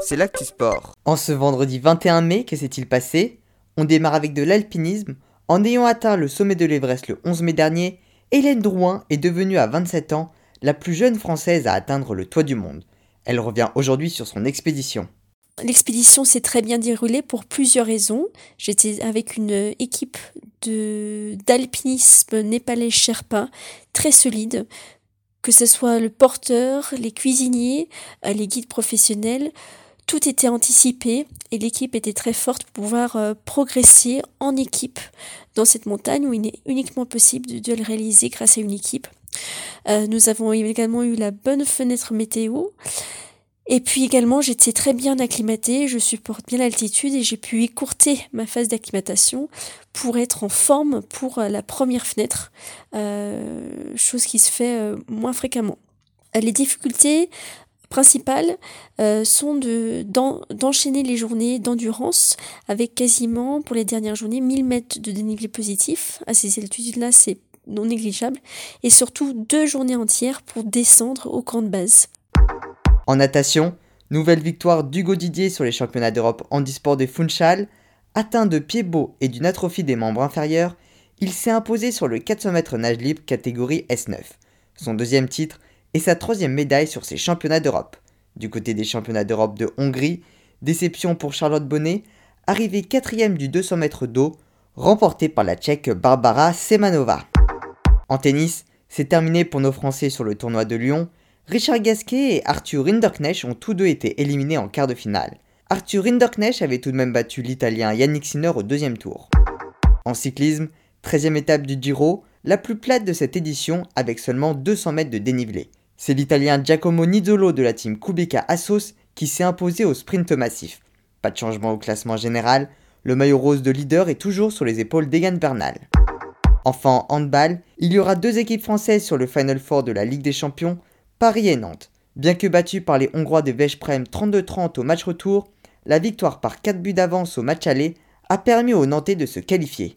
C'est l'actu sport. En ce vendredi 21 mai, que s'est-il passé? On démarre avec de l'alpinisme. En ayant atteint le sommet de l'Everest le 11 mai dernier, Hélène Drouin est devenue à 27 ans la plus jeune française à atteindre le toit du monde. Elle revient aujourd'hui sur son expédition. L'expédition s'est très bien déroulée pour plusieurs raisons. J'étais avec une équipe d'alpinisme népalais Sherpa très solide, que ce soit le porteur, les cuisiniers, euh, les guides professionnels, tout était anticipé et l'équipe était très forte pour pouvoir euh, progresser en équipe dans cette montagne où il est uniquement possible de, le réaliser grâce à une équipe. Euh, nous avons également eu la bonne fenêtre météo et puis également, j'étais très bien acclimatée, je supporte bien l'altitude et j'ai pu écourter ma phase d'acclimatation pour être en forme pour la première fenêtre, chose qui se fait euh, moins fréquemment. Les difficultés principales sont de, d'enchaîner les journées d'endurance avec quasiment pour les dernières journées 1000 mètres de dénivelé positif. À ces altitudes-là, c'est non négligeable. Et surtout deux journées entières pour descendre au camp de base. En natation, nouvelle victoire d'Hugo Didier sur les championnats d'Europe handisport de Funchal. Atteint de pied beau et d'une atrophie des membres inférieurs, il s'est imposé sur le 400 mètres nage libre catégorie S9. Son deuxième titre et sa troisième médaille sur ces championnats d'Europe. Du côté des championnats d'Europe de Hongrie, déception pour Charlotte Bonnet, arrivée quatrième du 200 mètres d'eau, remportée par la Tchèque Barbara Semanova. En tennis, c'est terminé pour nos Français sur le tournoi de Lyon, Richard Gasquet et Arthur Rinderknecht ont tous deux été éliminés en quart de finale. Arthur Rinderknecht avait tout de même battu l'Italien Yannick Sinner au deuxième tour. En cyclisme, 13e étape du Giro, la plus plate de cette édition avec seulement 200 mètres de dénivelé. C'est l'Italien Giacomo Nizzolo de la team Kubica Assos qui s'est imposé au sprint massif. Pas de changement au classement général, le maillot rose de leader est toujours sur les épaules d'Egan Bernal. Enfin, en handball, il y aura deux équipes françaises sur le Final Four de la Ligue des Champions, Paris et Nantes. Bien que battu par les Hongrois de Veszprem 32-30 au match retour, la victoire par 4 buts d'avance au match aller a permis aux Nantais de se qualifier.